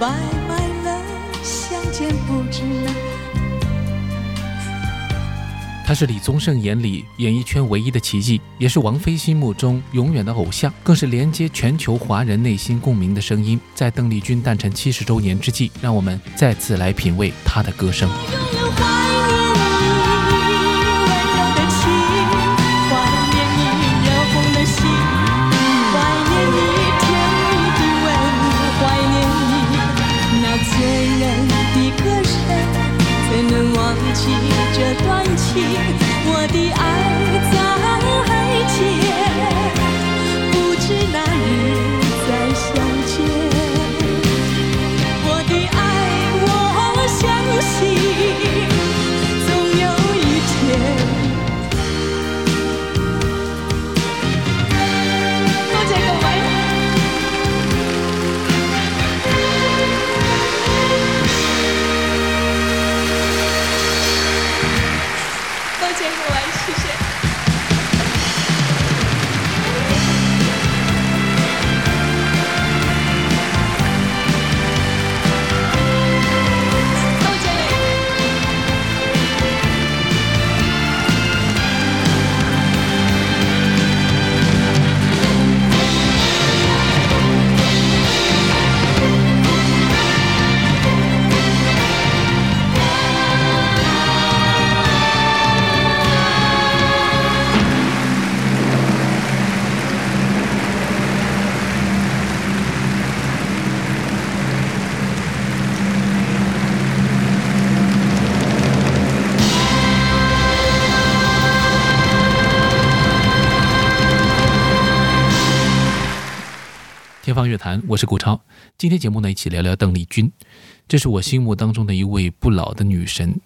拜拜了，相见不知他是李宗盛眼里演艺圈唯一的奇迹，也是王菲心目中永远的偶像，更是连接全球华人内心共鸣的声音。在邓丽君诞辰七十周年之际，让我们再次来品味她的歌声。我是顾超。今天节目呢，一起聊聊邓丽君。这是我心目当中的一位不老的女神。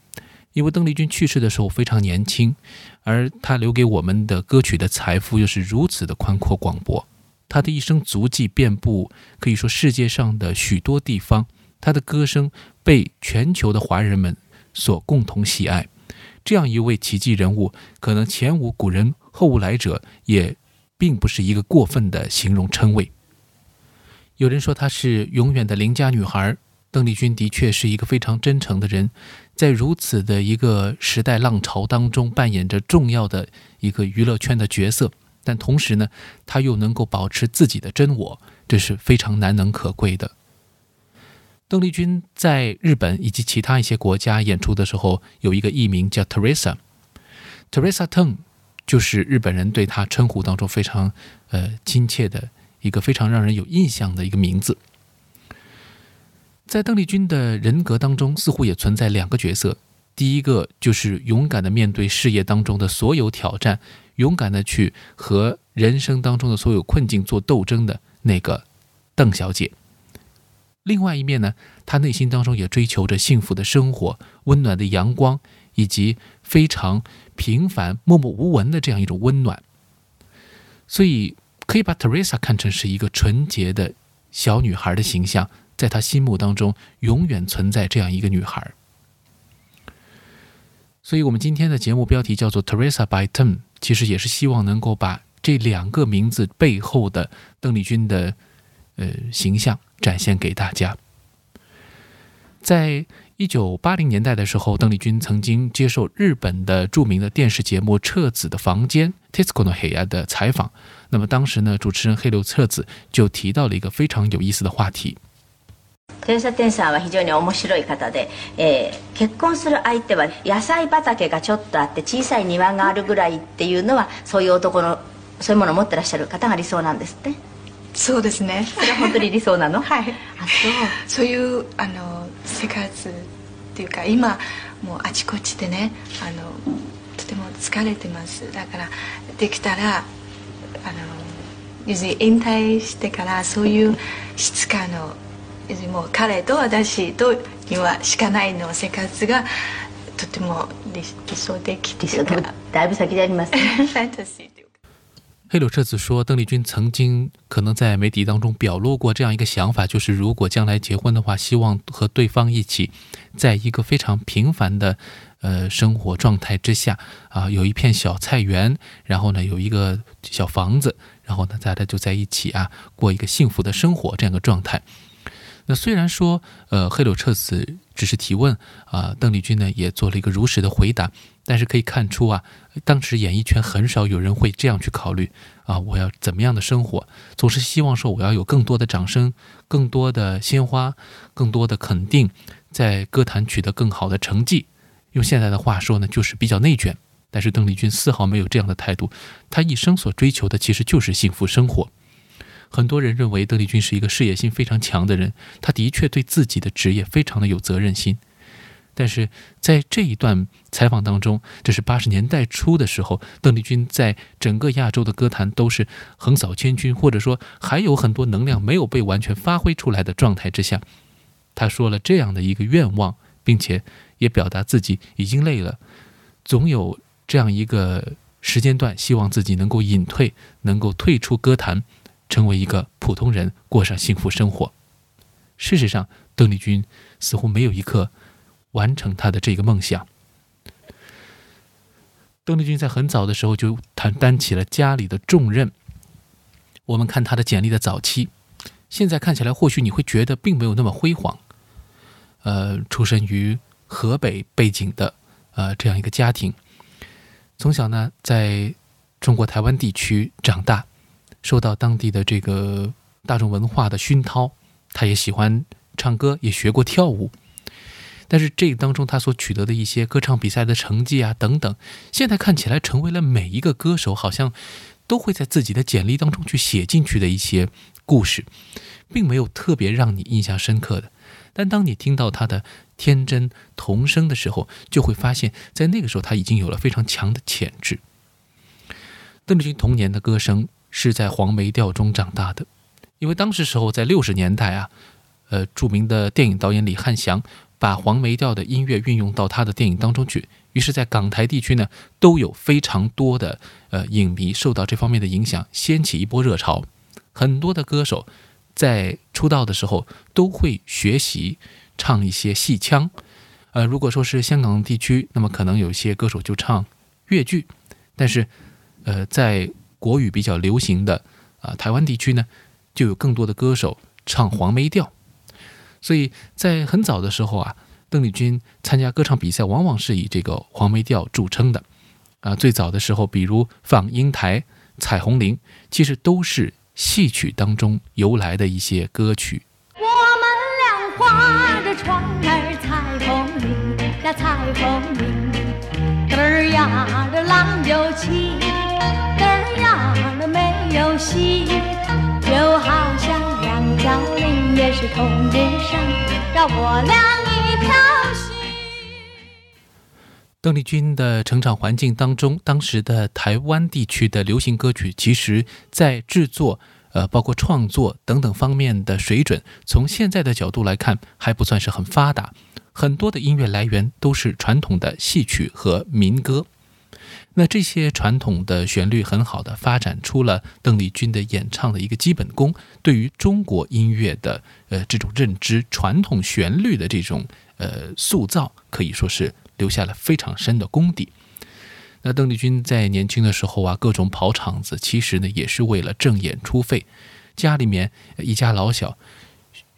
因为邓丽君去世的时候非常年轻，而她留给我们的歌曲的财富又是如此的宽阔广博。她的一生足迹遍布，可以说世界上的许多地方。她的歌声被全球的华人们所共同喜爱。这样一位奇迹人物，可能前无古人后无来者，也并不是一个过分的形容称谓。有人说她是永远的邻家女孩，邓丽君的确是一个非常真诚的人，在如此的一个时代浪潮当中扮演着重要的一个娱乐圈的角色，但同时呢，她又能够保持自己的真我，这是非常难能可贵的。邓丽君在日本以及其他一些国家演出的时候，有一个艺名叫 Teresa，Teresa Teng，就是日本人对她称呼当中非常呃亲切的。一个非常让人有印象的一个名字，在邓丽君的人格当中，似乎也存在两个角色。第一个就是勇敢的面对事业当中的所有挑战，勇敢的去和人生当中的所有困境做斗争的那个邓小姐。另外一面呢，她内心当中也追求着幸福的生活、温暖的阳光，以及非常平凡、默默无闻的这样一种温暖。所以。可以把 Teresa 看成是一个纯洁的小女孩的形象，在她心目当中永远存在这样一个女孩。所以，我们今天的节目标题叫做 Teresa by Tom，其实也是希望能够把这两个名字背后的邓丽君的呃形象展现给大家。在一九八零年代的时候，邓丽君曾经接受日本的著名的电视节目《彻子的房间》（Tesco no Heya） 的采访。那么当时呢，主持人黑柳彻子就提到了一个非常有意思的话题。テレサテンさんは非常に面白い方で、えー、結婚する相手は野菜畑がちょっとあって小さい庭があるぐらいっていうのはそういう男のそういうものを持ってらっしゃる方が理想なんですってそうですねそれは本当に理想なのはいあそうそういうあの生活 っていうか今もうあちこちでねあのとても疲れてます。だからできたらあの要するに引退してからそういう質感の要するにもう彼と私とにはしかないの生活がとても理理想的理想的だいぶ先でありますね 黑柳彻子说，邓丽君曾经可能在媒体当中表露过这样一个想法，就是如果将来结婚的话，希望和对方一起，在一个非常平凡的呃生活状态之下啊，有一片小菜园，然后呢有一个小房子，然后呢大家就在一起啊，过一个幸福的生活这样一个状态。那虽然说，呃，黑柳彻子只是提问啊，邓丽君呢也做了一个如实的回答，但是可以看出啊，当时演艺圈很少有人会这样去考虑啊，我要怎么样的生活，总是希望说我要有更多的掌声、更多的鲜花、更多的肯定，在歌坛取得更好的成绩。用现在的话说呢，就是比较内卷。但是邓丽君丝毫没有这样的态度，她一生所追求的其实就是幸福生活。很多人认为邓丽君是一个事业心非常强的人，她的确对自己的职业非常的有责任心。但是在这一段采访当中，这是八十年代初的时候，邓丽君在整个亚洲的歌坛都是横扫千军，或者说还有很多能量没有被完全发挥出来的状态之下，她说了这样的一个愿望，并且也表达自己已经累了，总有这样一个时间段，希望自己能够隐退，能够退出歌坛。成为一个普通人，过上幸福生活。事实上，邓丽君似乎没有一刻完成他的这个梦想。邓丽君在很早的时候就担担起了家里的重任。我们看她的简历的早期，现在看起来或许你会觉得并没有那么辉煌。呃，出身于河北背景的呃这样一个家庭，从小呢在中国台湾地区长大。受到当地的这个大众文化的熏陶，他也喜欢唱歌，也学过跳舞。但是这当中他所取得的一些歌唱比赛的成绩啊等等，现在看起来成为了每一个歌手好像都会在自己的简历当中去写进去的一些故事，并没有特别让你印象深刻的。但当你听到他的天真童声的时候，就会发现，在那个时候他已经有了非常强的潜质。邓丽君童年的歌声。是在黄梅调中长大的，因为当时时候在六十年代啊，呃，著名的电影导演李汉祥把黄梅调的音乐运用到他的电影当中去，于是，在港台地区呢，都有非常多的呃影迷受到这方面的影响，掀起一波热潮。很多的歌手在出道的时候都会学习唱一些戏腔，呃，如果说是香港地区，那么可能有些歌手就唱粤剧，但是，呃，在国语比较流行的啊，台湾地区呢，就有更多的歌手唱黄梅调，所以在很早的时候啊，邓丽君参加歌唱比赛，往往是以这个黄梅调著称的啊。最早的时候，比如《放英台》《彩虹铃》，其实都是戏曲当中由来的一些歌曲。我们俩划着船儿，彩虹铃呀，彩虹铃，嘚儿呀的浪就起。没有戏，就好像两角也是同日生，让我俩一条心。邓丽君的成长环境当中，当时的台湾地区的流行歌曲，其实在制作、呃，包括创作等等方面的水准，从现在的角度来看，还不算是很发达。很多的音乐来源都是传统的戏曲和民歌。那这些传统的旋律很好的发展出了邓丽君的演唱的一个基本功，对于中国音乐的呃这种认知，传统旋律的这种呃塑造，可以说是留下了非常深的功底。那邓丽君在年轻的时候啊，各种跑场子，其实呢也是为了挣演出费，家里面一家老小，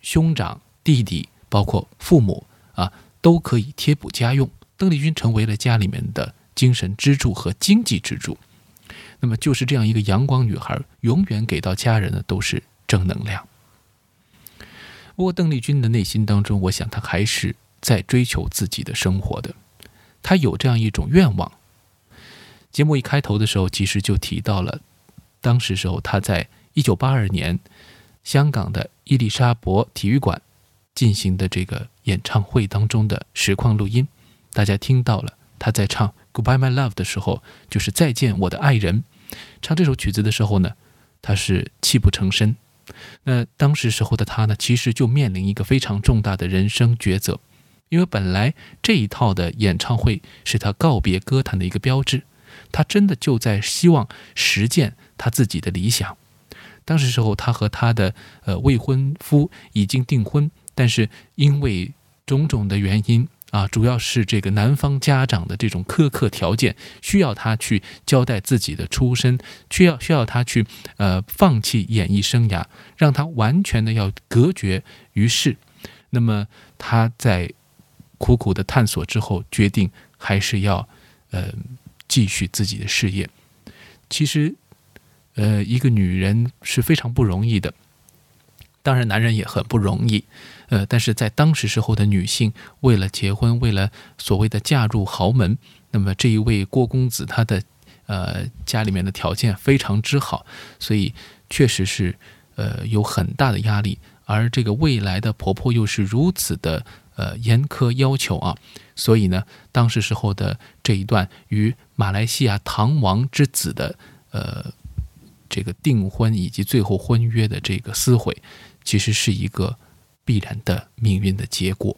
兄长、弟弟，包括父母啊，都可以贴补家用，邓丽君成为了家里面的。精神支柱和经济支柱，那么就是这样一个阳光女孩，永远给到家人的都是正能量。不过邓丽君的内心当中，我想她还是在追求自己的生活的，她有这样一种愿望。节目一开头的时候，其实就提到了，当时时候她在一九八二年香港的伊丽莎白体育馆进行的这个演唱会当中的实况录音，大家听到了她在唱。Goodbye, my love 的时候，就是再见我的爱人。唱这首曲子的时候呢，他是泣不成声。那当时时候的他呢，其实就面临一个非常重大的人生抉择，因为本来这一套的演唱会是他告别歌坛的一个标志，他真的就在希望实践他自己的理想。当时时候，他和他的呃未婚夫已经订婚，但是因为种种的原因啊，主要是这个男方家长的这种苛刻条件，需要他去交代自己的出身，需要需要他去呃放弃演艺生涯，让他完全的要隔绝于世。那么他在苦苦的探索之后，决定还是要呃继续自己的事业。其实。呃，一个女人是非常不容易的，当然男人也很不容易。呃，但是在当时时候的女性，为了结婚，为了所谓的嫁入豪门，那么这一位郭公子他的呃家里面的条件非常之好，所以确实是呃有很大的压力。而这个未来的婆婆又是如此的呃严苛要求啊，所以呢，当时时候的这一段与马来西亚唐王之子的呃。这个订婚以及最后婚约的这个撕毁，其实是一个必然的命运的结果。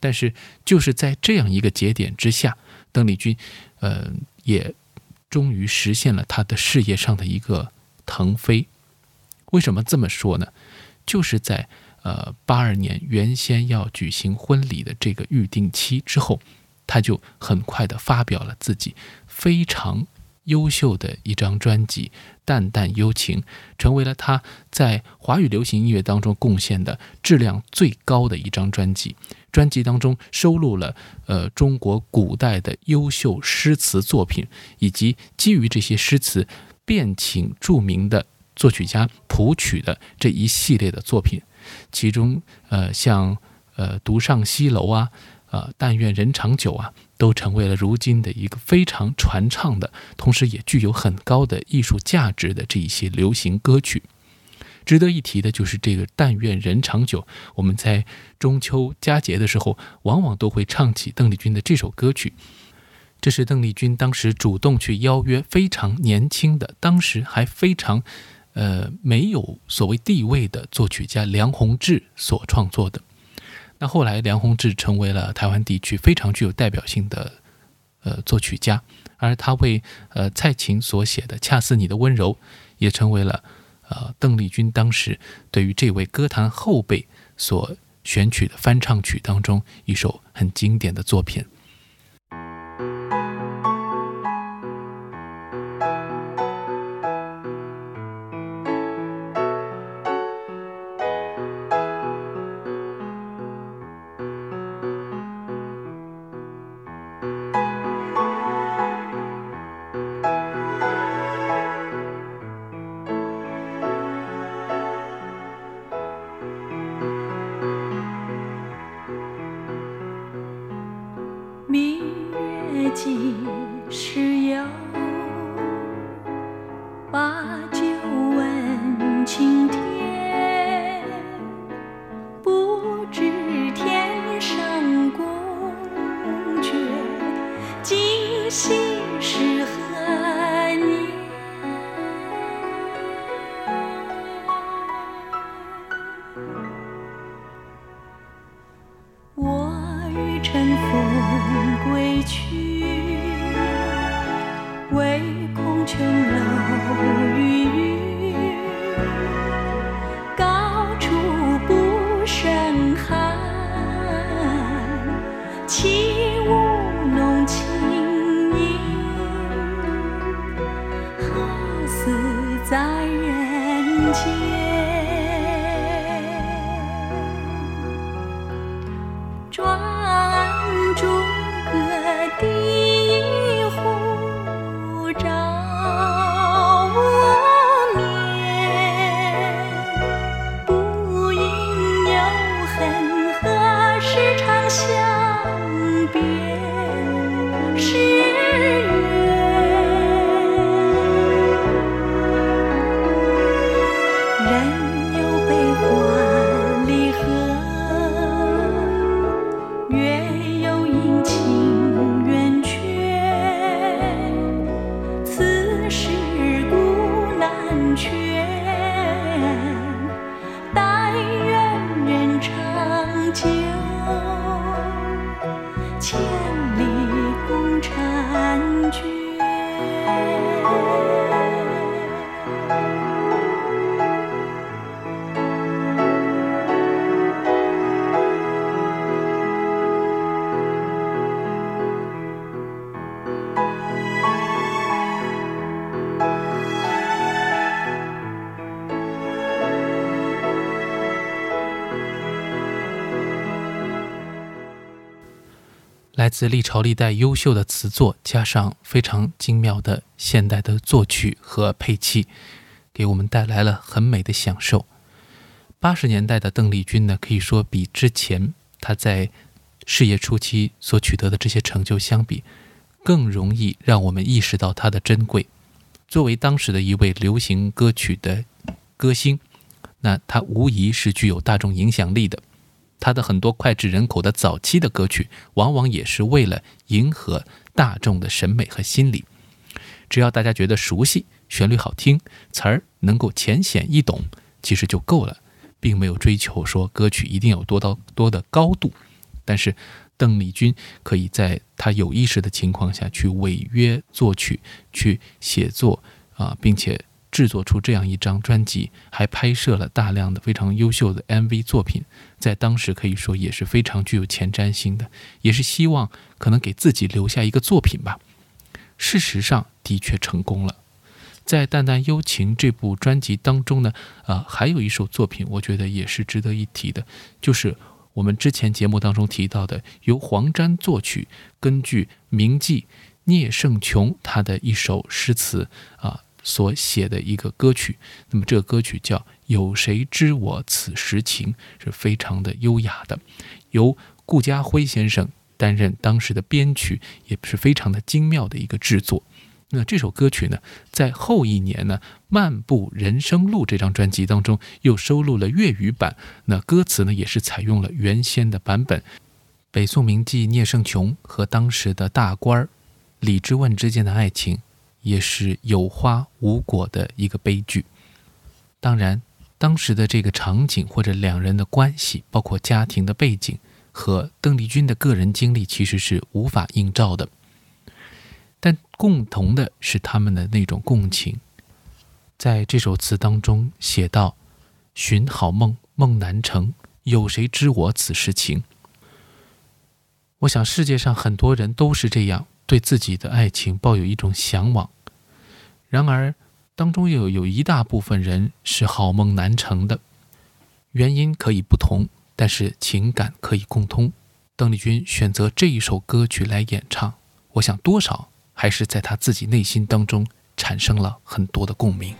但是就是在这样一个节点之下，邓丽君，呃，也终于实现了她的事业上的一个腾飞。为什么这么说呢？就是在呃八二年原先要举行婚礼的这个预定期之后，她就很快的发表了自己非常。优秀的一张专辑《淡淡幽情》，成为了他在华语流行音乐当中贡献的质量最高的一张专辑。专辑当中收录了呃中国古代的优秀诗词作品，以及基于这些诗词便请著名的作曲家谱曲的这一系列的作品。其中呃像呃《独上西楼》啊，呃《但愿人长久》啊。都成为了如今的一个非常传唱的，同时也具有很高的艺术价值的这一些流行歌曲。值得一提的就是这个“但愿人长久”，我们在中秋佳节的时候，往往都会唱起邓丽君的这首歌曲。这是邓丽君当时主动去邀约非常年轻的，当时还非常，呃，没有所谓地位的作曲家梁鸿志所创作的。那后来，梁鸿志成为了台湾地区非常具有代表性的呃作曲家，而他为呃蔡琴所写的《恰似你的温柔》，也成为了呃邓丽君当时对于这位歌坛后辈所选取的翻唱曲当中一首很经典的作品。来自历朝历代优秀的词作，加上非常精妙的现代的作曲和配器，给我们带来了很美的享受。八十年代的邓丽君呢，可以说比之前她在事业初期所取得的这些成就相比，更容易让我们意识到她的珍贵。作为当时的一位流行歌曲的歌星，那她无疑是具有大众影响力的。他的很多脍炙人口的早期的歌曲，往往也是为了迎合大众的审美和心理。只要大家觉得熟悉，旋律好听，词儿能够浅显易懂，其实就够了，并没有追求说歌曲一定有多到多的高度。但是邓丽君可以在她有意识的情况下去违约作曲、去写作啊，并且。制作出这样一张专辑，还拍摄了大量的非常优秀的 MV 作品，在当时可以说也是非常具有前瞻性的，也是希望可能给自己留下一个作品吧。事实上，的确成功了。在《淡淡幽情》这部专辑当中呢，啊，还有一首作品，我觉得也是值得一提的，就是我们之前节目当中提到的，由黄沾作曲，根据名妓聂胜琼他的一首诗词啊。所写的一个歌曲，那么这个歌曲叫《有谁知我此时情》，是非常的优雅的，由顾嘉辉先生担任当时的编曲，也是非常的精妙的一个制作。那这首歌曲呢，在后一年呢，《漫步人生路》这张专辑当中又收录了粤语版，那歌词呢也是采用了原先的版本。北宋名妓聂胜琼和当时的大官儿李之问之间的爱情。也是有花无果的一个悲剧。当然，当时的这个场景或者两人的关系，包括家庭的背景和邓丽君的个人经历，其实是无法映照的。但共同的是他们的那种共情。在这首词当中写道：“寻好梦，梦难成，有谁知我此时情？”我想，世界上很多人都是这样，对自己的爱情抱有一种向往。然而，当中又有一大部分人是好梦难成的，原因可以不同，但是情感可以共通。邓丽君选择这一首歌曲来演唱，我想多少还是在她自己内心当中产生了很多的共鸣。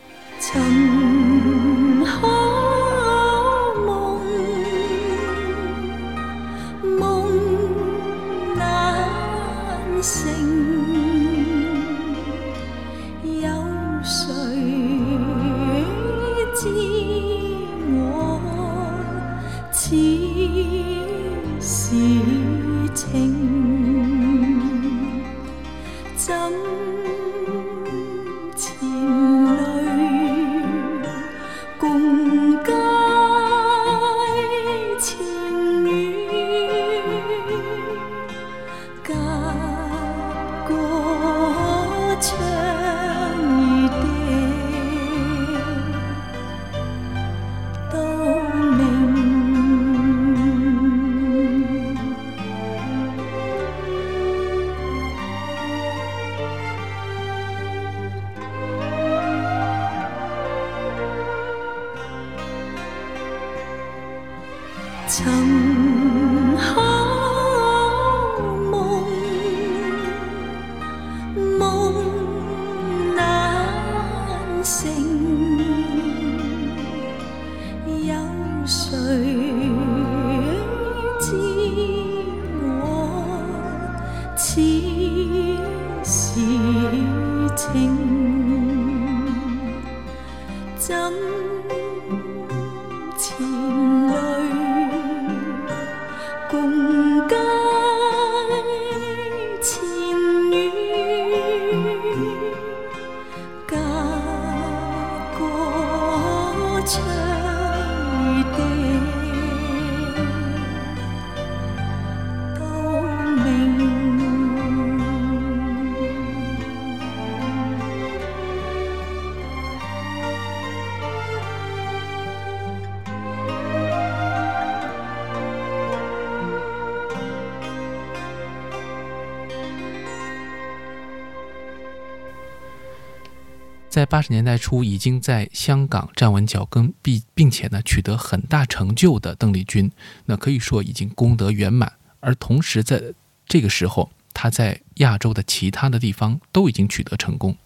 在八十年代初已经在香港站稳脚跟，并并且呢取得很大成就的邓丽君，那可以说已经功德圆满。而同时在这个时候，她在亚洲的其他的地方都已经取得成功。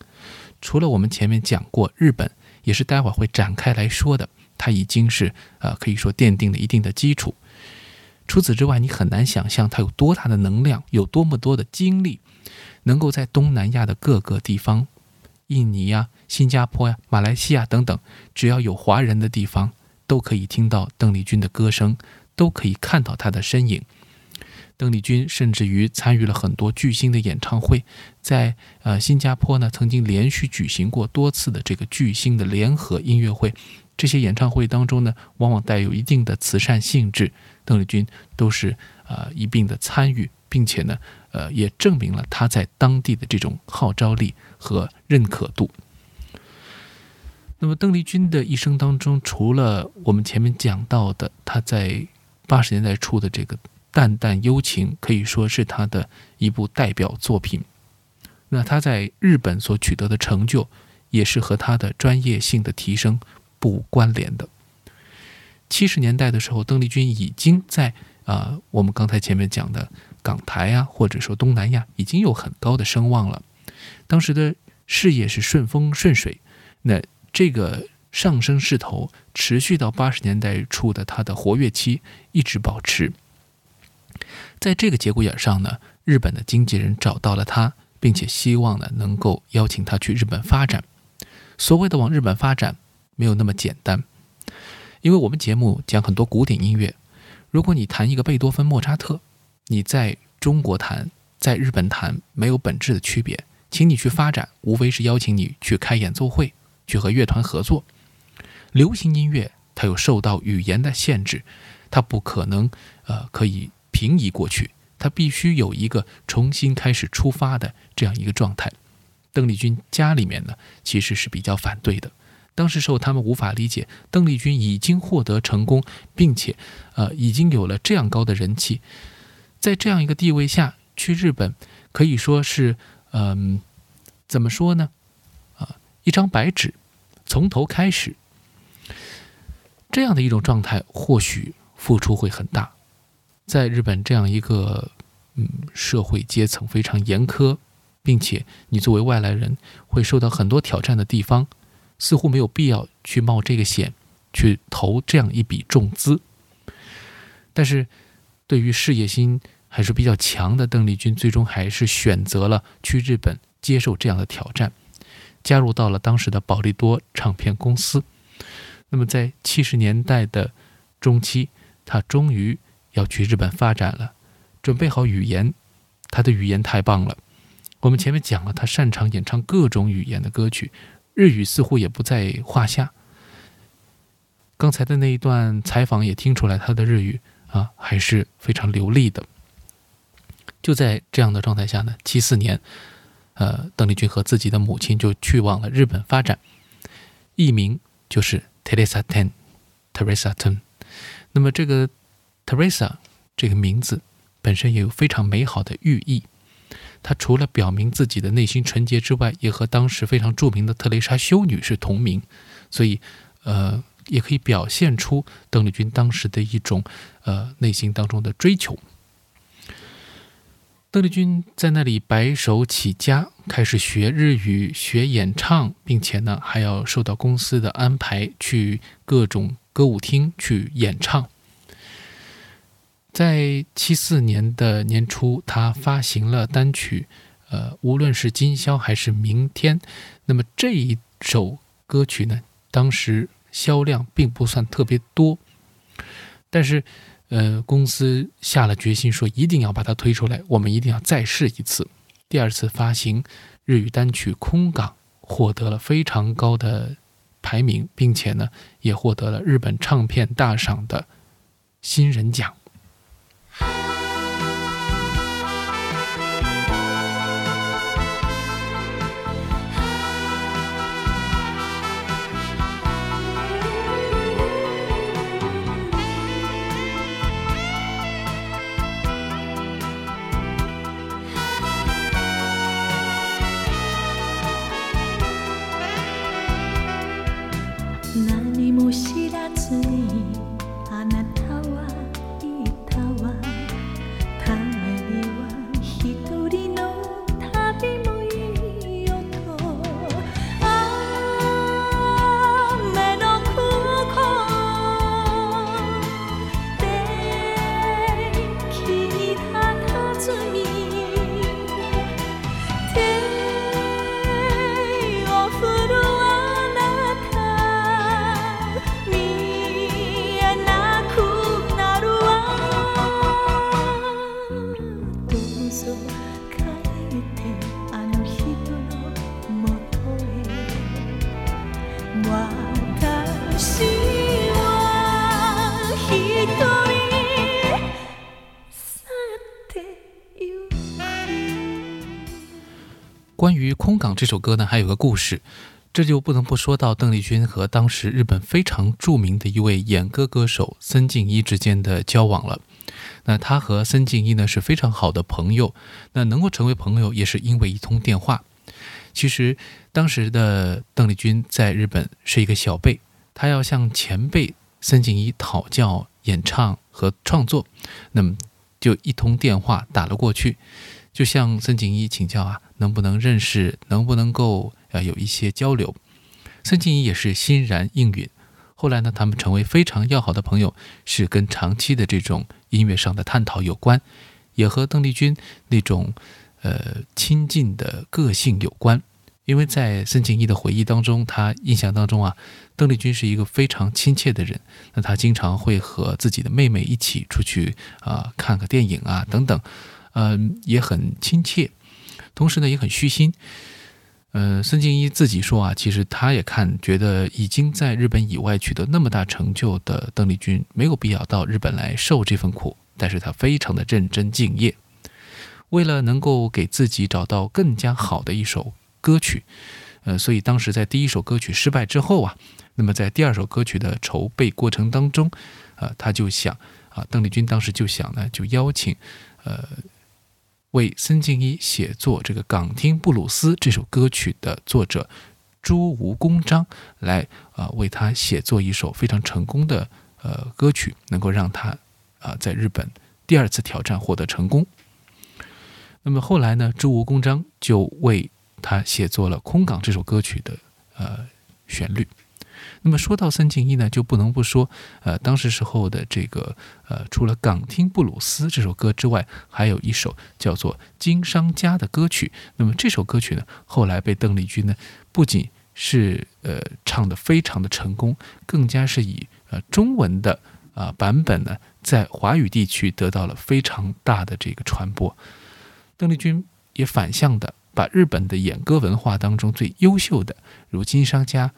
除了我们前面讲过日本，也是待会儿会展开来说的，它已经是呃可以说奠定了一定的基础。除此之外，你很难想象它有多大的能量，有多么多的精力，能够在东南亚的各个地方，印尼呀、新加坡呀、马来西亚等等，只要有华人的地方，都可以听到邓丽君的歌声，都可以看到她的身影。邓丽君甚至于参与了很多巨星的演唱会，在呃新加坡呢，曾经连续举行过多次的这个巨星的联合音乐会。这些演唱会当中呢，往往带有一定的慈善性质，邓丽君都是呃一并的参与，并且呢，呃也证明了她在当地的这种号召力和认可度。那么邓丽君的一生当中，除了我们前面讲到的，她在八十年代初的这个。淡淡幽情可以说是她的一部代表作品。那她在日本所取得的成就，也是和他的专业性的提升不无关联的。七十年代的时候，邓丽君已经在啊，我们刚才前面讲的港台啊，或者说东南亚，已经有很高的声望了。当时的事业是顺风顺水，那这个上升势头持续到八十年代初的他的活跃期，一直保持。在这个节骨眼上呢，日本的经纪人找到了他，并且希望呢能够邀请他去日本发展。所谓的往日本发展，没有那么简单，因为我们节目讲很多古典音乐，如果你弹一个贝多芬、莫扎特，你在中国弹，在日本弹没有本质的区别。请你去发展，无非是邀请你去开演奏会，去和乐团合作。流行音乐它有受到语言的限制，它不可能呃可以。平移过去，它必须有一个重新开始出发的这样一个状态。邓丽君家里面呢，其实是比较反对的。当时时候，他们无法理解邓丽君已经获得成功，并且，呃，已经有了这样高的人气，在这样一个地位下去日本，可以说是，嗯，怎么说呢？啊，一张白纸，从头开始，这样的一种状态，或许付出会很大。在日本这样一个嗯社会阶层非常严苛，并且你作为外来人会受到很多挑战的地方，似乎没有必要去冒这个险，去投这样一笔重资。但是，对于事业心还是比较强的邓丽君，最终还是选择了去日本接受这样的挑战，加入到了当时的宝利多唱片公司。那么，在七十年代的中期，他终于。要去日本发展了，准备好语言，他的语言太棒了。我们前面讲了，他擅长演唱各种语言的歌曲，日语似乎也不在话下。刚才的那一段采访也听出来，他的日语啊还是非常流利的。就在这样的状态下呢，七四年，呃，邓丽君和自己的母亲就去往了日本发展，艺名就是 Teresa Ten，Teresa Ten。那么这个。Teresa 这个名字本身也有非常美好的寓意。它除了表明自己的内心纯洁之外，也和当时非常著名的特蕾莎修女是同名，所以，呃，也可以表现出邓丽君当时的一种呃内心当中的追求。邓丽君在那里白手起家，开始学日语、学演唱，并且呢还要受到公司的安排去各种歌舞厅去演唱。在七四年的年初，他发行了单曲，呃，无论是今宵还是明天，那么这一首歌曲呢，当时销量并不算特别多，但是，呃，公司下了决心说一定要把它推出来，我们一定要再试一次。第二次发行日语单曲《空港》，获得了非常高的排名，并且呢，也获得了日本唱片大赏的新人奖。空港》这首歌呢，还有个故事，这就不能不说到邓丽君和当时日本非常著名的一位演歌歌手森敬一之间的交往了。那他和森敬一呢是非常好的朋友，那能够成为朋友也是因为一通电话。其实当时的邓丽君在日本是一个小辈，她要向前辈森敬一讨教演唱和创作，那么就一通电话打了过去，就向森敬一请教啊。能不能认识，能不能够呃有一些交流？孙静怡也是欣然应允。后来呢，他们成为非常要好的朋友，是跟长期的这种音乐上的探讨有关，也和邓丽君那种呃亲近的个性有关。因为在孙静怡的回忆当中，他印象当中啊，邓丽君是一个非常亲切的人。那他经常会和自己的妹妹一起出去啊看个电影啊等等，嗯，也很亲切。同时呢，也很虚心。呃，孙静一自己说啊，其实他也看觉得已经在日本以外取得那么大成就的邓丽君，没有必要到日本来受这份苦。但是他非常的认真敬业，为了能够给自己找到更加好的一首歌曲，呃，所以当时在第一首歌曲失败之后啊，那么在第二首歌曲的筹备过程当中，呃，他就想啊，邓丽君当时就想呢，就邀请，呃。为森敬一写作这个《港厅布鲁斯》这首歌曲的作者朱吴公章来啊，为他写作一首非常成功的呃歌曲，能够让他啊在日本第二次挑战获得成功。那么后来呢，朱吴公章就为他写作了《空港》这首歌曲的呃旋律。那么说到三进一呢，就不能不说，呃，当时时候的这个，呃，除了《港厅布鲁斯》这首歌之外，还有一首叫做《经商家》的歌曲。那么这首歌曲呢，后来被邓丽君呢，不仅是呃唱的非常的成功，更加是以呃中文的啊版本呢，在华语地区得到了非常大的这个传播。邓丽君也反向的把日本的演歌文化当中最优秀的，如《经商家》。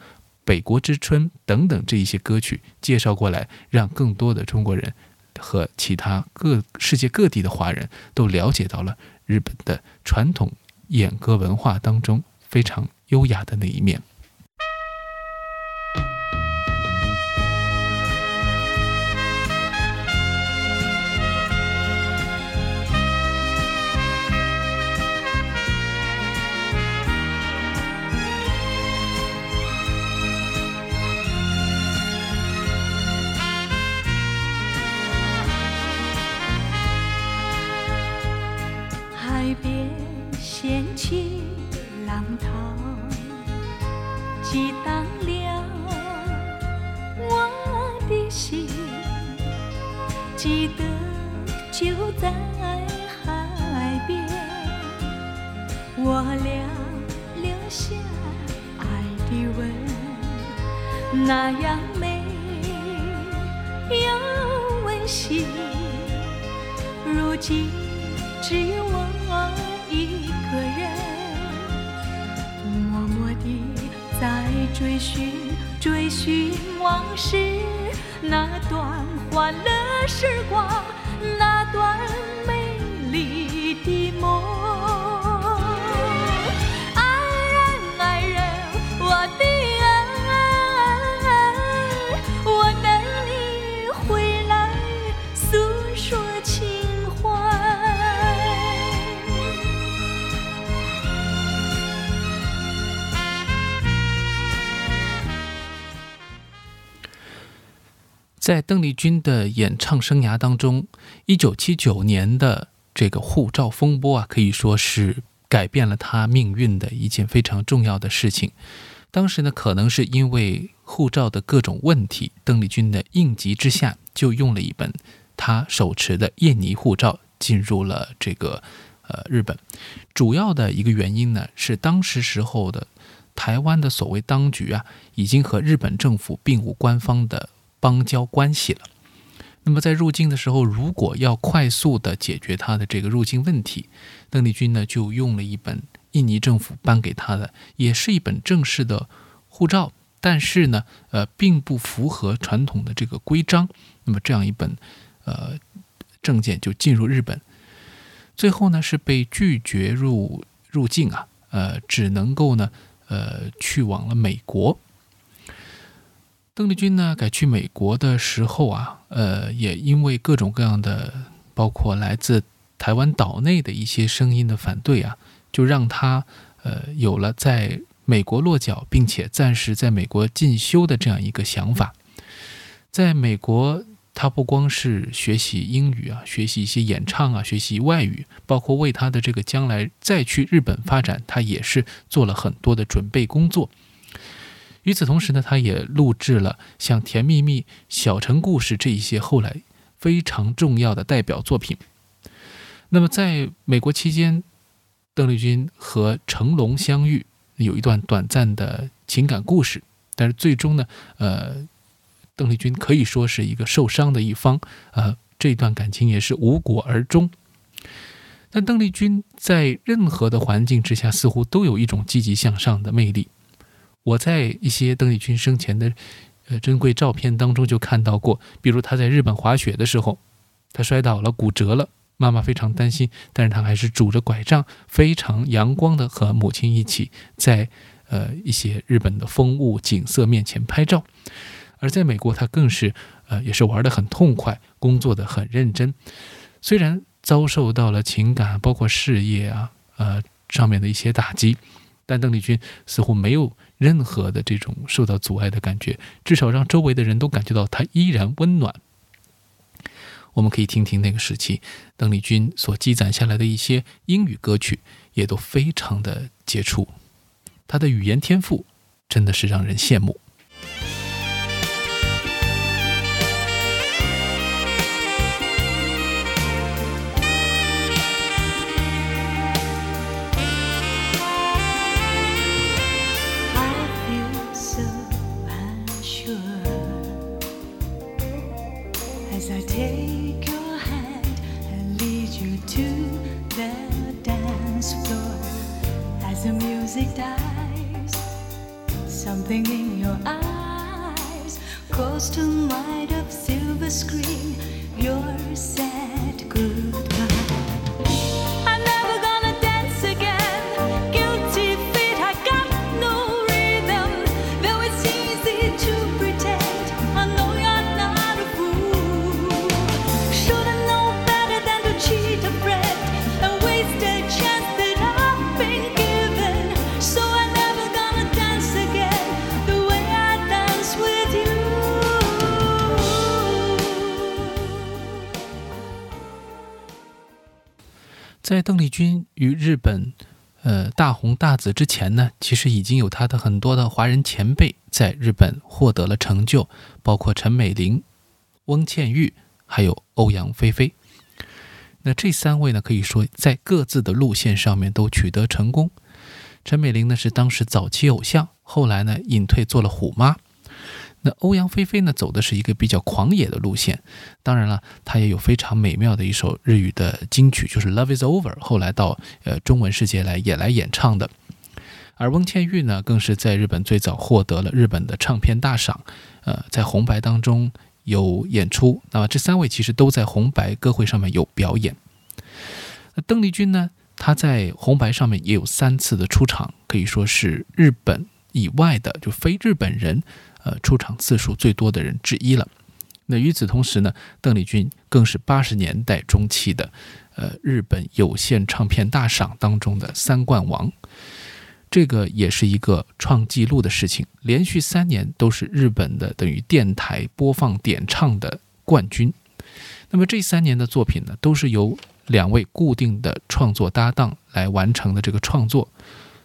北国之春等等这一些歌曲介绍过来，让更多的中国人和其他各世界各地的华人都了解到了日本的传统演歌文化当中非常优雅的那一面。我俩留下爱的吻那样美又温馨，如今只有我一个人，默默地在追寻追寻往事那段欢乐时光，那段美在邓丽君的演唱生涯当中，一九七九年的这个护照风波啊，可以说是改变了她命运的一件非常重要的事情。当时呢，可能是因为护照的各种问题，邓丽君的应急之下，就用了一本她手持的印尼护照进入了这个呃日本。主要的一个原因呢，是当时时候的台湾的所谓当局啊，已经和日本政府并无官方的。邦交关系了。那么在入境的时候，如果要快速的解决他的这个入境问题，邓丽君呢就用了一本印尼政府颁给他的，也是一本正式的护照，但是呢，呃，并不符合传统的这个规章。那么这样一本呃证件就进入日本。最后呢是被拒绝入入境啊，呃，只能够呢，呃，去往了美国。邓丽君呢改去美国的时候啊，呃，也因为各种各样的，包括来自台湾岛内的一些声音的反对啊，就让她呃有了在美国落脚，并且暂时在美国进修的这样一个想法。在美国，她不光是学习英语啊，学习一些演唱啊，学习外语，包括为她的这个将来再去日本发展，她也是做了很多的准备工作。与此同时呢，他也录制了像《甜蜜蜜》《小城故事》这一些后来非常重要的代表作品。那么在美国期间，邓丽君和成龙相遇，有一段短暂的情感故事。但是最终呢，呃，邓丽君可以说是一个受伤的一方，呃，这段感情也是无果而终。但邓丽君在任何的环境之下，似乎都有一种积极向上的魅力。我在一些邓丽君生前的，呃珍贵照片当中就看到过，比如她在日本滑雪的时候，她摔倒了，骨折了，妈妈非常担心，但是她还是拄着拐杖，非常阳光的和母亲一起在呃一些日本的风物景色面前拍照。而在美国，她更是呃也是玩得很痛快，工作的很认真，虽然遭受到了情感包括事业啊呃上面的一些打击。但邓丽君似乎没有任何的这种受到阻碍的感觉，至少让周围的人都感觉到他依然温暖。我们可以听听那个时期邓丽君所积攒下来的一些英语歌曲，也都非常的杰出。她的语言天赋真的是让人羡慕。大红大紫之前呢，其实已经有他的很多的华人前辈在日本获得了成就，包括陈美玲、翁倩玉，还有欧阳菲菲。那这三位呢，可以说在各自的路线上面都取得成功。陈美玲呢是当时早期偶像，后来呢隐退做了虎妈。那欧阳菲菲呢，走的是一个比较狂野的路线。当然了，她也有非常美妙的一首日语的金曲，就是《Love Is Over》，后来到呃中文世界来也来演唱的。而翁倩玉呢，更是在日本最早获得了日本的唱片大赏，呃，在红白当中有演出。那么这三位其实都在红白歌会上面有表演。那邓丽君呢，她在红白上面也有三次的出场，可以说是日本以外的就非日本人。呃，出场次数最多的人之一了。那与此同时呢，邓丽君更是八十年代中期的，呃，日本有线唱片大赏当中的三冠王，这个也是一个创纪录的事情。连续三年都是日本的等于电台播放点唱的冠军。那么这三年的作品呢，都是由两位固定的创作搭档来完成的这个创作。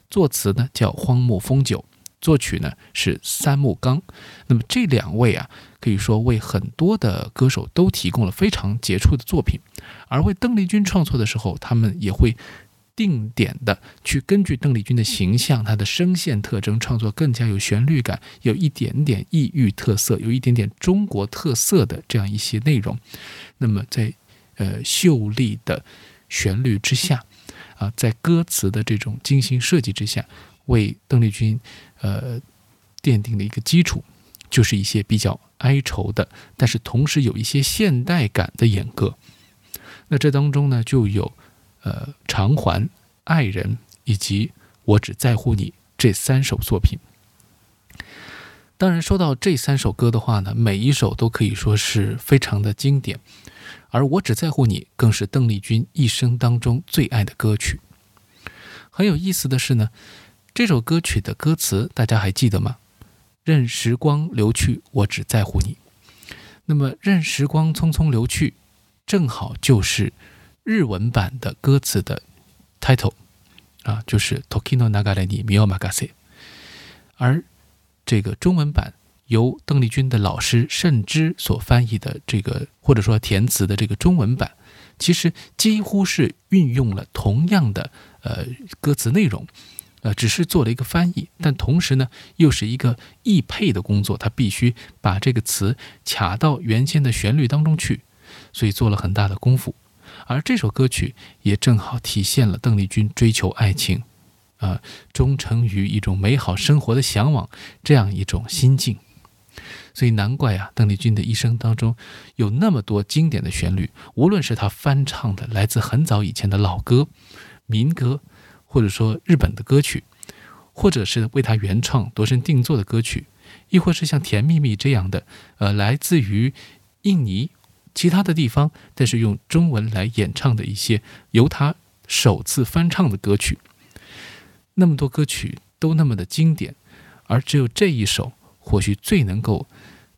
作词呢叫荒木丰久。作曲呢是三木刚，那么这两位啊，可以说为很多的歌手都提供了非常杰出的作品，而为邓丽君创作的时候，他们也会定点的去根据邓丽君的形象、她的声线特征创作更加有旋律感、有一点点异域特色、有一点点中国特色的这样一些内容。那么在呃秀丽的旋律之下，啊，在歌词的这种精心设计之下。为邓丽君，呃，奠定了一个基础，就是一些比较哀愁的，但是同时有一些现代感的演歌。那这当中呢，就有呃偿还、爱人以及我只在乎你这三首作品。当然，说到这三首歌的话呢，每一首都可以说是非常的经典，而我只在乎你更是邓丽君一生当中最爱的歌曲。很有意思的是呢，这首歌曲的歌词大家还记得吗？任时光流去，我只在乎你。那么，任时光匆匆流去，正好就是日文版的歌词的 title 啊，就是 Tokino Nagare ni Mio Magase，而这个中文版由邓丽君的老师慎之所翻译的这个，或者说填词的这个中文版，其实几乎是运用了同样的呃歌词内容，呃，只是做了一个翻译，但同时呢，又是一个译配的工作，它必须把这个词卡到原先的旋律当中去，所以做了很大的功夫。而这首歌曲也正好体现了邓丽君追求爱情。啊，忠诚于一种美好生活的向往，这样一种心境，所以难怪啊，邓丽君的一生当中有那么多经典的旋律，无论是她翻唱的来自很早以前的老歌、民歌，或者说日本的歌曲，或者是为他原创度身定做的歌曲，亦或是像《甜蜜蜜》这样的，呃，来自于印尼其他的地方，但是用中文来演唱的一些由他首次翻唱的歌曲。那么多歌曲都那么的经典，而只有这一首或许最能够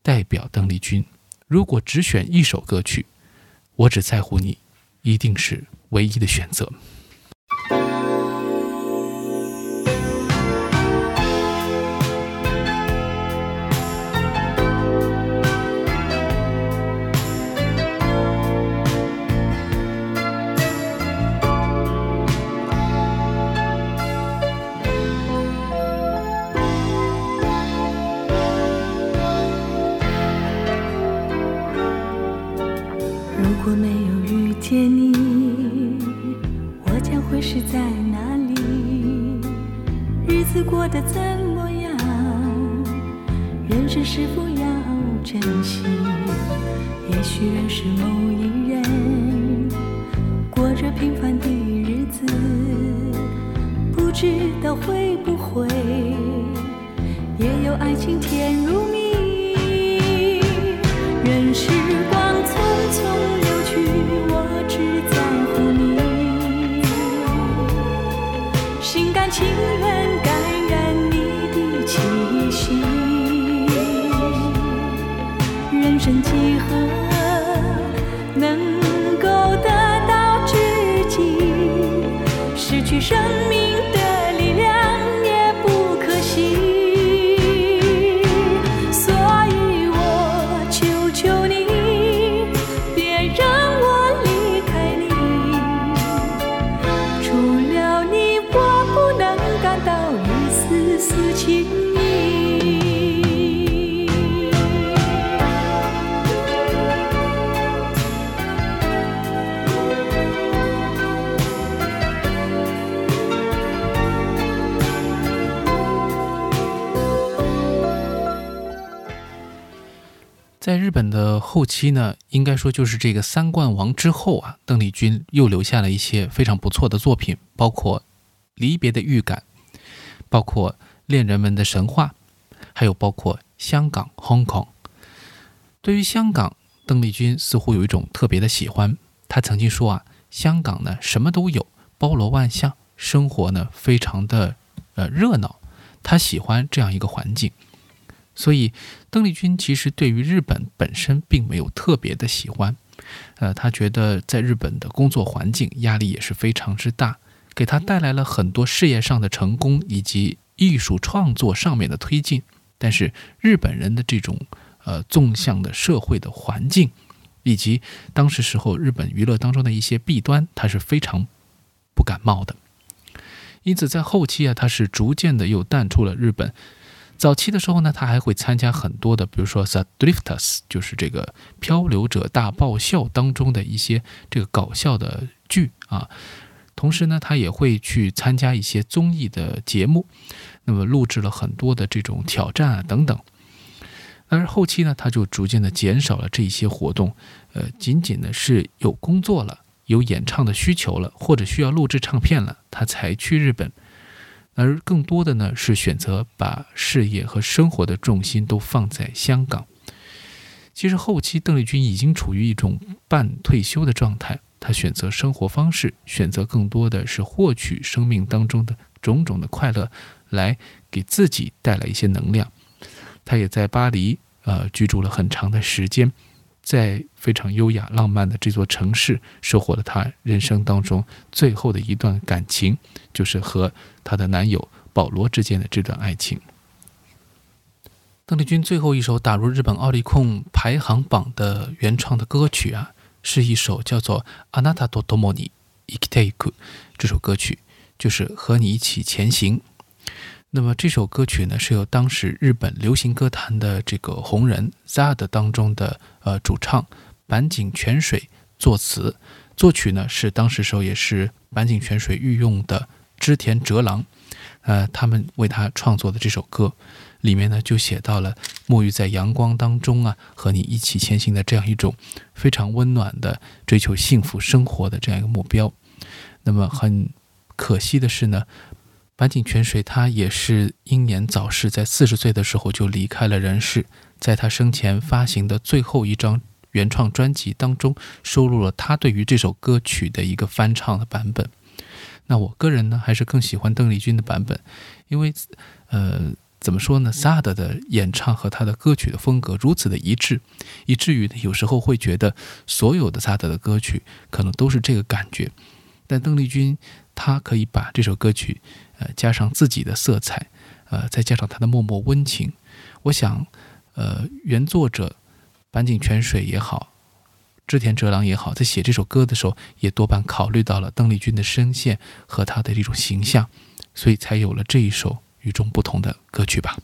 代表邓丽君。如果只选一首歌曲，我只在乎你，一定是唯一的选择。在日本的后期呢，应该说就是这个三冠王之后啊，邓丽君又留下了一些非常不错的作品，包括《离别的预感》，包括《恋人们的神话》，还有包括《香港 Hong Kong》。对于香港，邓丽君似乎有一种特别的喜欢。她曾经说啊，香港呢什么都有，包罗万象，生活呢非常的呃热闹，她喜欢这样一个环境。所以，邓丽君其实对于日本本身并没有特别的喜欢，呃，她觉得在日本的工作环境压力也是非常之大，给她带来了很多事业上的成功以及艺术创作上面的推进。但是日本人的这种呃纵向的社会的环境，以及当时时候日本娱乐当中的一些弊端，她是非常不感冒的。因此，在后期啊，她是逐渐的又淡出了日本。早期的时候呢，他还会参加很多的，比如说《The Drifters》，就是这个漂流者大爆笑当中的一些这个搞笑的剧啊。同时呢，他也会去参加一些综艺的节目，那么录制了很多的这种挑战啊等等。但是后期呢，他就逐渐的减少了这一些活动，呃，仅仅呢是有工作了，有演唱的需求了，或者需要录制唱片了，他才去日本。而更多的呢，是选择把事业和生活的重心都放在香港。其实后期邓丽君已经处于一种半退休的状态，她选择生活方式，选择更多的是获取生命当中的种种的快乐，来给自己带来一些能量。她也在巴黎呃居住了很长的时间，在非常优雅浪漫的这座城市，收获了她人生当中最后的一段感情，就是和她的男友保罗之间的这段爱情。邓丽君最后一首打入日本奥利控排行榜的原创的歌曲啊，是一首叫做《Anata to Tomoni ik teku》这首歌曲，就是和你一起前行。那么这首歌曲呢，是由当时日本流行歌坛的这个红人 ZAD 当中的呃主唱坂井泉水作词，作曲呢是当时时候也是坂井泉水御用的织田哲郎，呃，他们为他创作的这首歌。里面呢就写到了沐浴在阳光当中啊，和你一起前行的这样一种非常温暖的追求幸福生活的这样一个目标。那么很可惜的是呢，坂井泉水他也是英年早逝，在四十岁的时候就离开了人世。在他生前发行的最后一张原创专辑当中，收录了他对于这首歌曲的一个翻唱的版本。那我个人呢，还是更喜欢邓丽君的版本，因为呃。怎么说呢？萨德的演唱和他的歌曲的风格如此的一致，以至于有时候会觉得所有的萨德的歌曲可能都是这个感觉。但邓丽君她可以把这首歌曲，呃，加上自己的色彩，呃，再加上他的默默温情。我想，呃，原作者坂井泉水也好，织田哲郎也好，在写这首歌的时候，也多半考虑到了邓丽君的声线和她的这种形象，所以才有了这一首。与众不同的歌曲吧。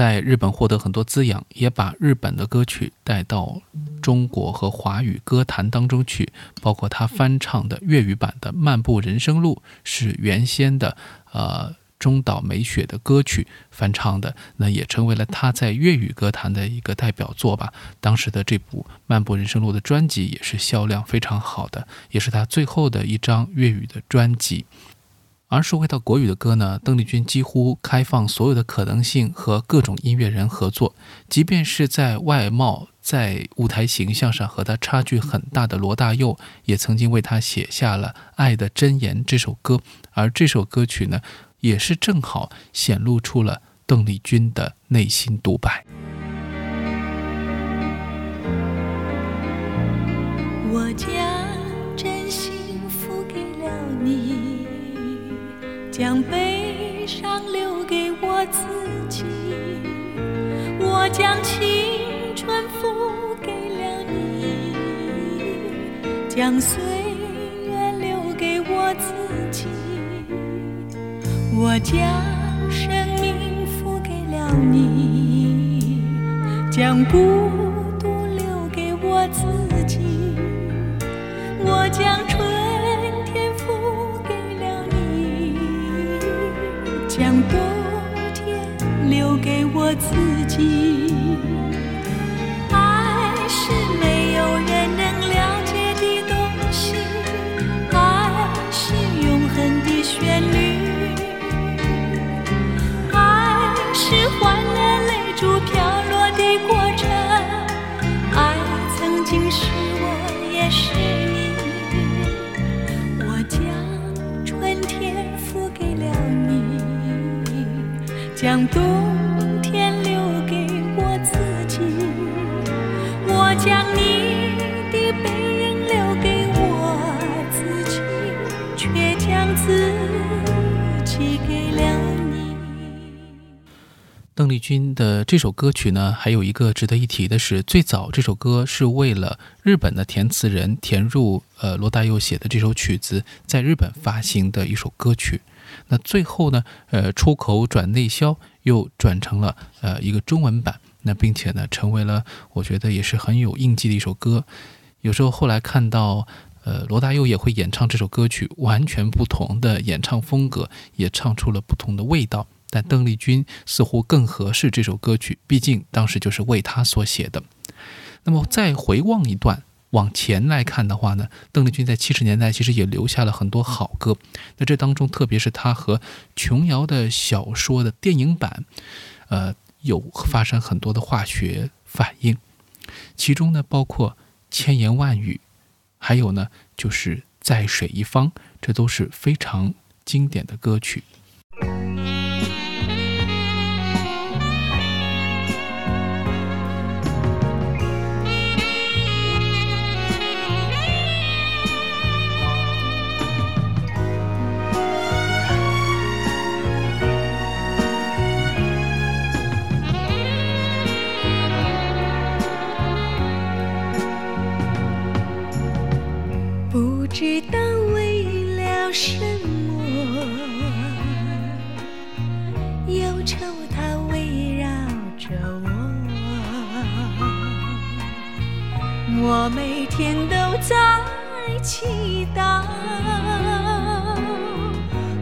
在日本获得很多滋养，也把日本的歌曲带到中国和华语歌坛当中去。包括他翻唱的粤语版的《漫步人生路》，是原先的呃中岛美雪的歌曲翻唱的，那也成为了他在粤语歌坛的一个代表作吧。当时的这部《漫步人生路》的专辑也是销量非常好的，也是他最后的一张粤语的专辑。而说回到国语的歌呢，邓丽君几乎开放所有的可能性和各种音乐人合作，即便是在外貌在舞台形象上和他差距很大的罗大佑，也曾经为他写下了《爱的箴言》这首歌，而这首歌曲呢，也是正好显露出了邓丽君的内心独白。我将真心付给了你，将悲伤留给我自己。我将青春付给了你，将岁月留给我自己。我将生命付给了你，将孤独留给我自己。我将春我自己。邓丽君的这首歌曲呢，还有一个值得一提的是，最早这首歌是为了日本的填词人填入呃罗大佑写的这首曲子，在日本发行的一首歌曲。那最后呢，呃，出口转内销，又转成了呃一个中文版。那并且呢，成为了我觉得也是很有印记的一首歌。有时候后来看到，呃，罗大佑也会演唱这首歌曲，完全不同的演唱风格，也唱出了不同的味道。但邓丽君似乎更合适这首歌曲，毕竟当时就是为她所写的。那么再回望一段往前来看的话呢，邓丽君在七十年代其实也留下了很多好歌。那这当中，特别是她和琼瑶的小说的电影版，呃，有发生很多的化学反应，其中呢包括千言万语，还有呢就是在水一方，这都是非常经典的歌曲。知道为了什么，忧愁它围绕着我。我每天都在祈祷，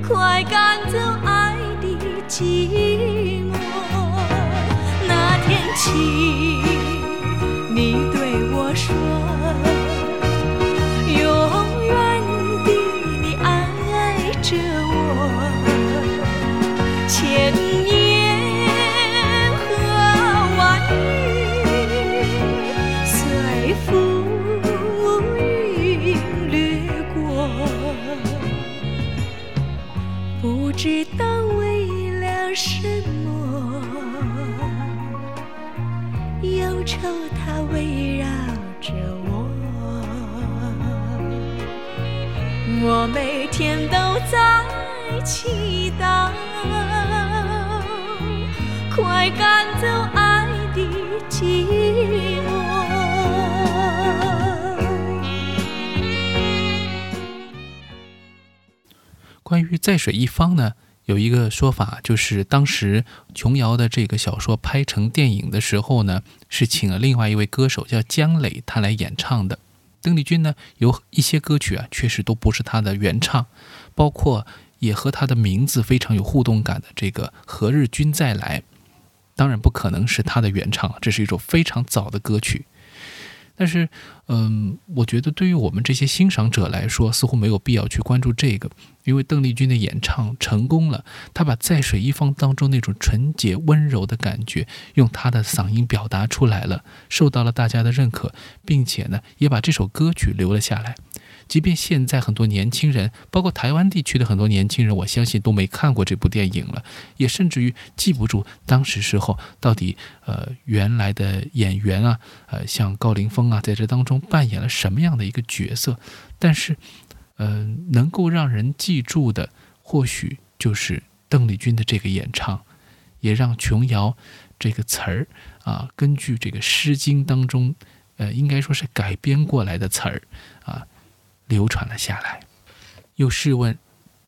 快赶走爱的寂寞。那天起，千言和万语随浮云掠过，不知道为了什么，忧愁它围绕着我。我每天都在祈祷，快赶走爱的寂寞。关于在水一方呢，有一个说法，就是当时琼瑶的这个小说拍成电影的时候呢，是请了另外一位歌手叫姜磊，他来演唱的。邓丽君呢，有一些歌曲啊，确实都不是她的原唱，包括也和她的名字非常有互动感的这个《何日君再来》，当然不可能是他的原唱了，这是一首非常早的歌曲。但是，嗯，我觉得对于我们这些欣赏者来说，似乎没有必要去关注这个，因为邓丽君的演唱成功了，她把在水一方当中那种纯洁温柔的感觉，用她的嗓音表达出来了，受到了大家的认可，并且呢，也把这首歌曲留了下来。即便现在很多年轻人，包括台湾地区的很多年轻人，我相信都没看过这部电影了，也甚至于记不住当时时候到底呃原来的演员啊，呃像高凌风啊，在这当中扮演了什么样的一个角色。但是，嗯，能够让人记住的，或许就是邓丽君的这个演唱，也让琼瑶这个词儿啊，根据这个《诗经》当中，呃，应该说是改编过来的词儿。流传了下来。又试问，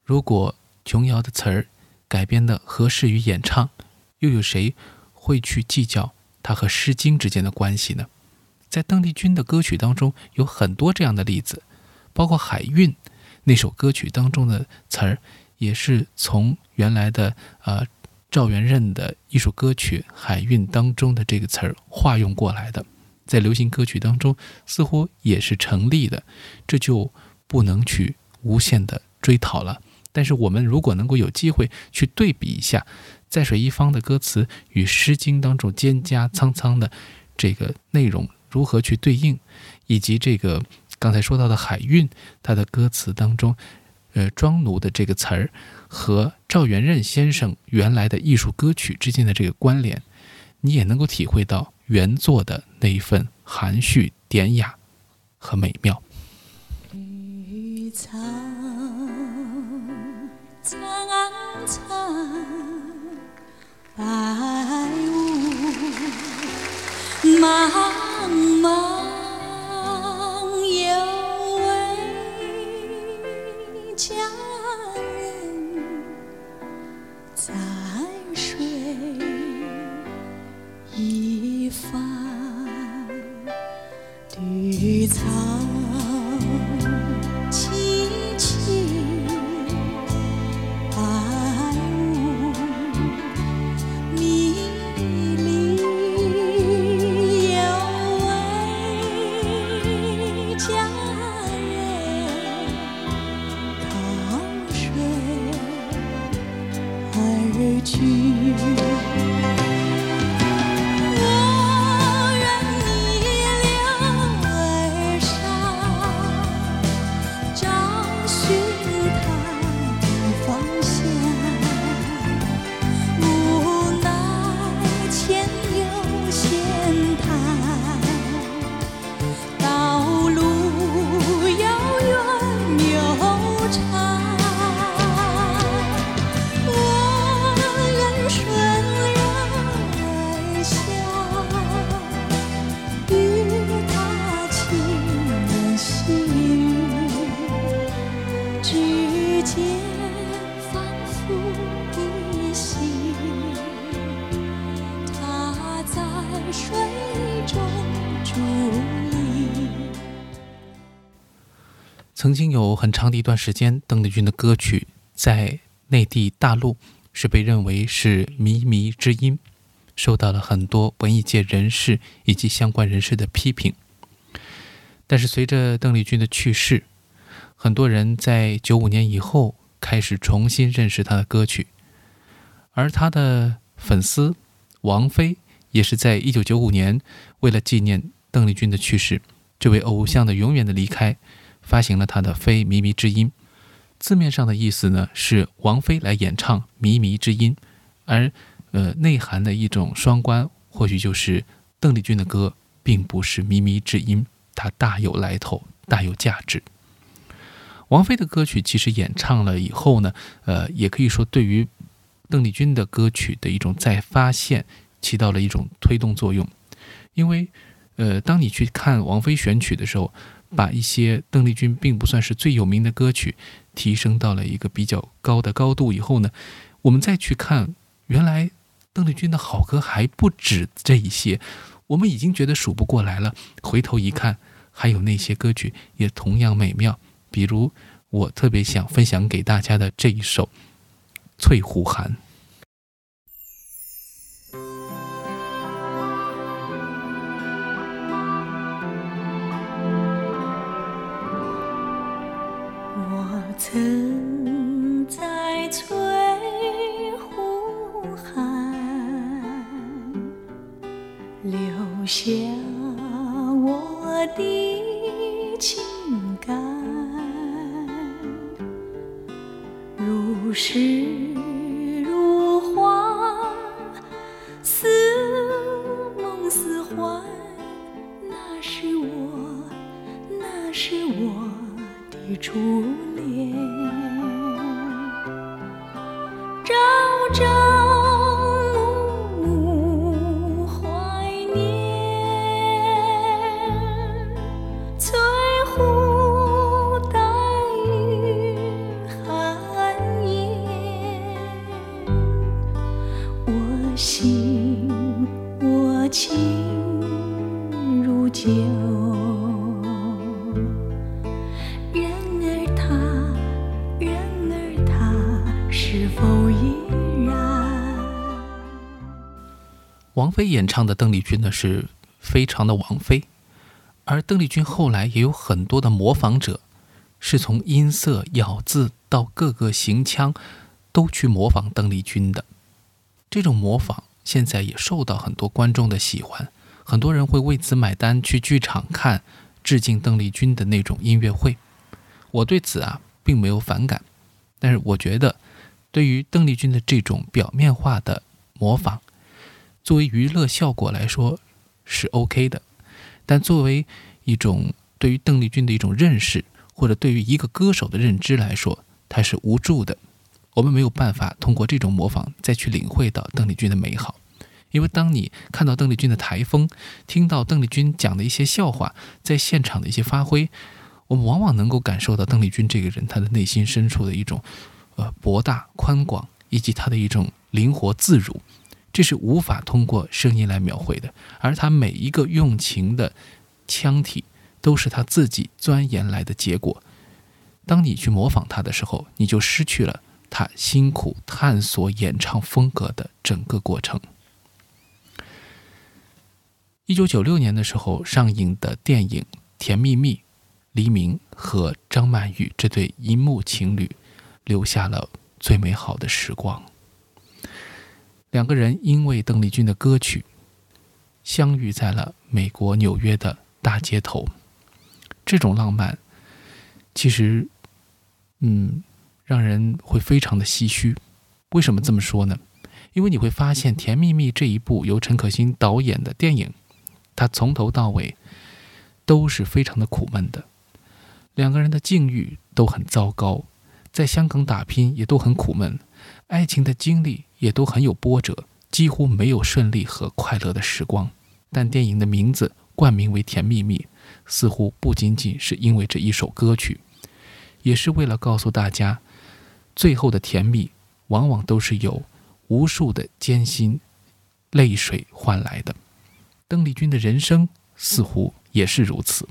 如果琼瑶的词儿改编的合适于演唱，又有谁会去计较它和《诗经》之间的关系呢？在邓丽君的歌曲当中有很多这样的例子，包括《海韵》那首歌曲当中的词儿，也是从原来的呃赵元任的一首歌曲《海韵》当中的这个词儿化用过来的。在流行歌曲当中，似乎也是成立的，这就不能去无限的追讨了。但是，我们如果能够有机会去对比一下，在水一方的歌词与《诗经》当中蒹葭苍苍的这个内容如何去对应，以及这个刚才说到的《海韵》它的歌词当中，呃，庄奴的这个词儿和赵元任先生原来的艺术歌曲之间的这个关联，你也能够体会到。原作的那一份含蓄、典雅和美妙。绿草苍苍，白雾茫茫。藏。经有很长的一段时间，邓丽君的歌曲在内地大陆是被认为是靡靡之音，受到了很多文艺界人士以及相关人士的批评。但是随着邓丽君的去世，很多人在九五年以后开始重新认识她的歌曲，而她的粉丝王菲也是在一九九五年为了纪念邓丽君的去世，这位偶像的永远的离开。发行了他的《非靡靡之音》，字面上的意思呢是王菲来演唱靡靡之音，而呃内涵的一种双关，或许就是邓丽君的歌并不是靡靡之音，它大有来头，大有价值。王菲的歌曲其实演唱了以后呢，呃，也可以说对于邓丽君的歌曲的一种再发现起到了一种推动作用，因为呃，当你去看王菲选曲的时候。把一些邓丽君并不算是最有名的歌曲提升到了一个比较高的高度以后呢，我们再去看，原来邓丽君的好歌还不止这一些，我们已经觉得数不过来了。回头一看，还有那些歌曲也同样美妙，比如我特别想分享给大家的这一首《翠湖寒》。曾在翠湖畔留下我的情感如诗如画似梦似幻那是我那是我初恋。朝朝暮暮怀念，翠湖带雨寒烟。我心王菲演唱的邓丽君呢是非常的王菲，而邓丽君后来也有很多的模仿者，是从音色、咬字到各个行腔，都去模仿邓丽君的。这种模仿现在也受到很多观众的喜欢，很多人会为此买单去剧场看致敬邓丽君的那种音乐会。我对此啊并没有反感，但是我觉得对于邓丽君的这种表面化的模仿，作为娱乐效果来说是 OK 的，但作为一种对于邓丽君的一种认识，或者对于一个歌手的认知来说，它是无助的。我们没有办法通过这种模仿再去领会到邓丽君的美好，因为当你看到邓丽君的台风，听到邓丽君讲的一些笑话，在现场的一些发挥，我们往往能够感受到邓丽君这个人她的内心深处的一种呃博大宽广，以及她的一种灵活自如，这是无法通过声音来描绘的。而他每一个用情的腔体，都是他自己钻研来的结果。当你去模仿他的时候，你就失去了他辛苦探索演唱风格的整个过程。一九九六年的时候上映的电影《甜蜜蜜》，黎明和张曼玉这对银幕情侣留下了最美好的时光。两个人因为邓丽君的歌曲相遇在了美国纽约的大街头，这种浪漫其实，嗯，让人会非常的唏嘘。为什么这么说呢？因为你会发现，《甜蜜蜜》这一部由陈可辛导演的电影，它从头到尾都是非常的苦闷的。两个人的境遇都很糟糕，在香港打拼也都很苦闷，爱情的经历也都很有波折，几乎没有顺利和快乐的时光。但电影的名字冠名为《甜蜜蜜》，似乎不仅仅是因为这一首歌曲，也是为了告诉大家，最后的甜蜜往往都是由无数的艰辛、泪水换来的。邓丽君的人生似乎也是如此。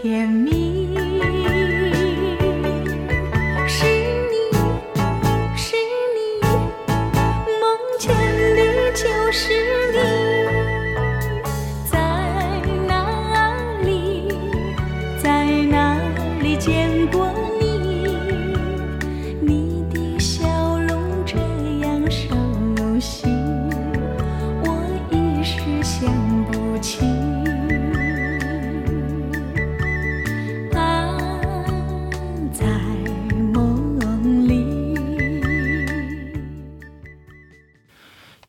甜蜜。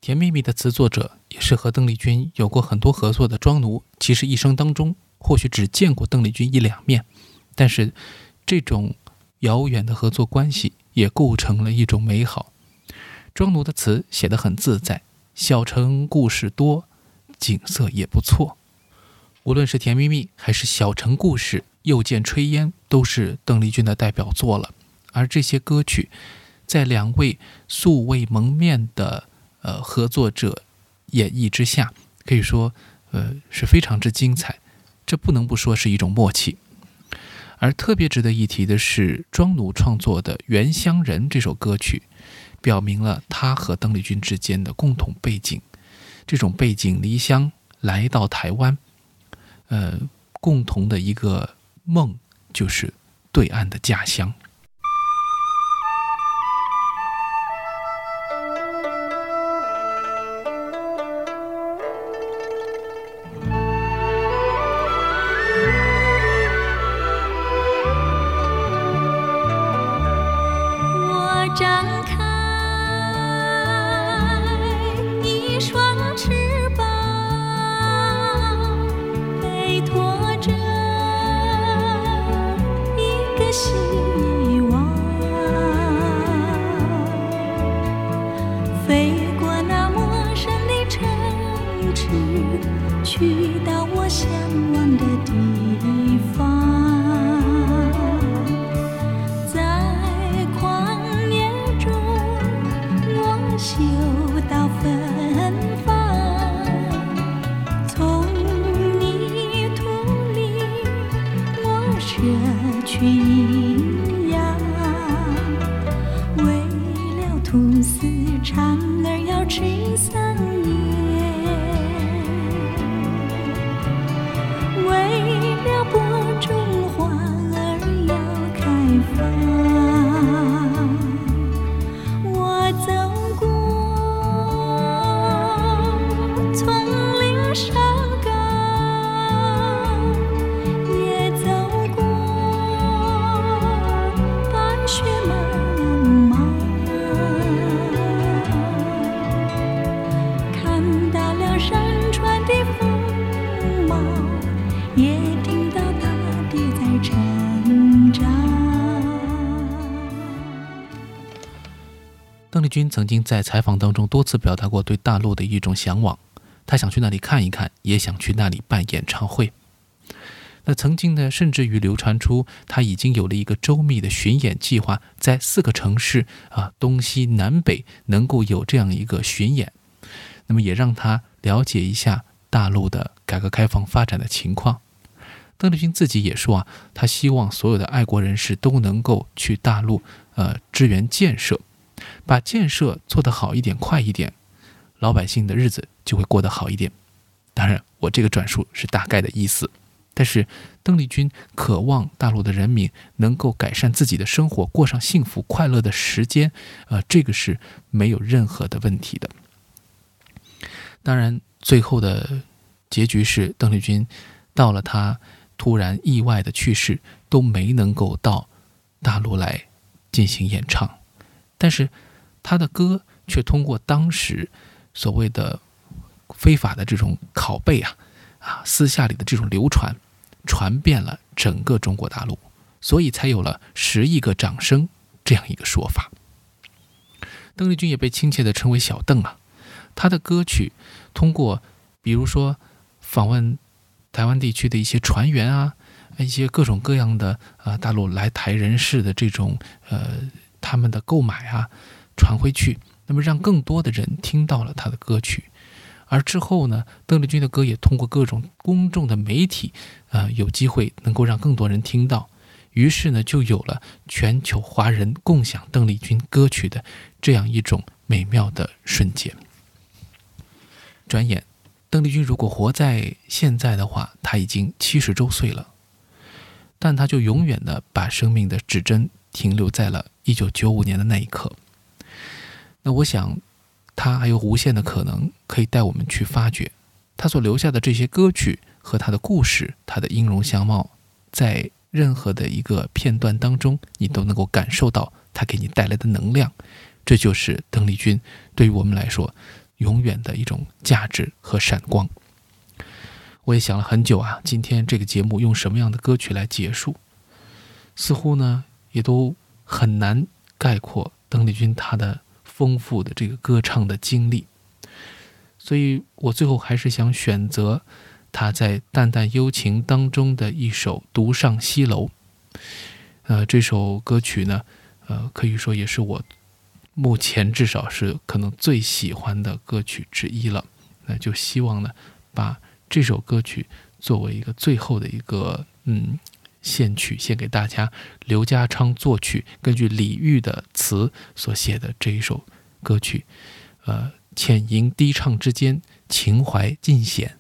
甜蜜蜜》的词作者也是和邓丽君有过很多合作的庄奴，其实一生当中或许只见过邓丽君一两面，但是这种遥远的合作关系也构成了一种美好。庄奴的词写得很自在，小城故事多，景色也不错。无论是《甜蜜蜜》还是《小城故事》，又见炊烟，都是邓丽君的代表作了。而这些歌曲，在两位素未谋面的呃合作者演绎之下，可以说呃是非常之精彩。这不能不说是一种默契。而特别值得一提的是，庄奴创作的《原乡人》这首歌曲。表明了他和邓丽君之间的共同背景，这种背井离乡来到台湾，呃，共同的一个梦就是对岸的家乡。曾经在采访当中多次表达过对大陆的一种向往，他想去那里看一看，也想去那里办演唱会。那曾经呢，甚至于流传出他已经有了一个周密的巡演计划，在四个城市啊，东西南北能够有这样一个巡演，那么也让他了解一下大陆的改革开放发展的情况。邓丽君自己也说啊，他希望所有的爱国人士都能够去大陆呃支援建设。把建设做得好一点、快一点，老百姓的日子就会过得好一点。当然，我这个转述是大概的意思。但是，邓丽君渴望大陆的人民能够改善自己的生活，过上幸福快乐的时间，呃，这个是没有任何的问题的。当然，最后的结局是邓丽君到了她突然意外的去世，都没能够到大陆来进行演唱。但是，他的歌却通过当时所谓的非法的这种拷贝啊，啊，私下里的这种流传，传遍了整个中国大陆，所以才有了十亿个掌声这样一个说法。邓丽君也被亲切地称为小邓啊。他的歌曲通过，比如说访问台湾地区的一些船员啊，一些各种各样的啊大陆来台人士的这种呃。他们的购买啊，传回去，那么让更多的人听到了他的歌曲，而之后呢，邓丽君的歌也通过各种公众的媒体，啊，有机会能够让更多人听到，于是呢，就有了全球华人共享邓丽君歌曲的这样一种美妙的瞬间。转眼，邓丽君如果活在现在的话，她已经七十周岁了，但她就永远的把生命的指针。停留在了一九九五年的那一刻。那我想，他还有无限的可能可以带我们去发掘他所留下的这些歌曲和他的故事，他的音容相貌，在任何的一个片段当中，你都能够感受到他给你带来的能量。这就是邓丽君对于我们来说永远的一种价值和闪光。我也想了很久啊，今天这个节目用什么样的歌曲来结束？似乎呢，也都很难概括邓丽君她的丰富的这个歌唱的经历。所以我最后还是想选择他在《淡淡幽情》当中的一首《独上西楼》。呃，这首歌曲呢，呃，可以说也是我目前至少是可能最喜欢的歌曲之一了。那就希望呢，把这首歌曲作为一个最后的一个嗯献曲，献给大家。刘家昌作曲，根据李煜的词所写的这一首歌曲，呃，浅吟低唱之间，情怀尽显。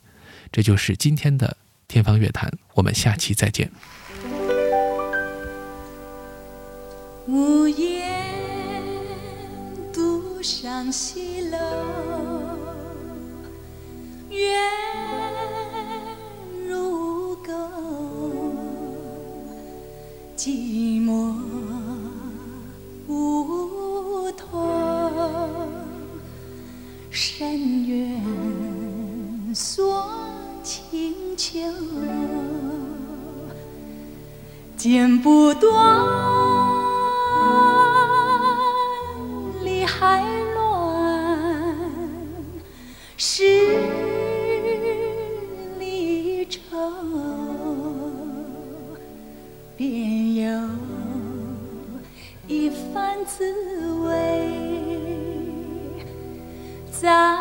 这就是今天的天方乐坛，我们下期再见。无言独上西楼，月寂寞梧桐，深院锁清秋，剪不断。理还乱，是离愁，便有一番滋味在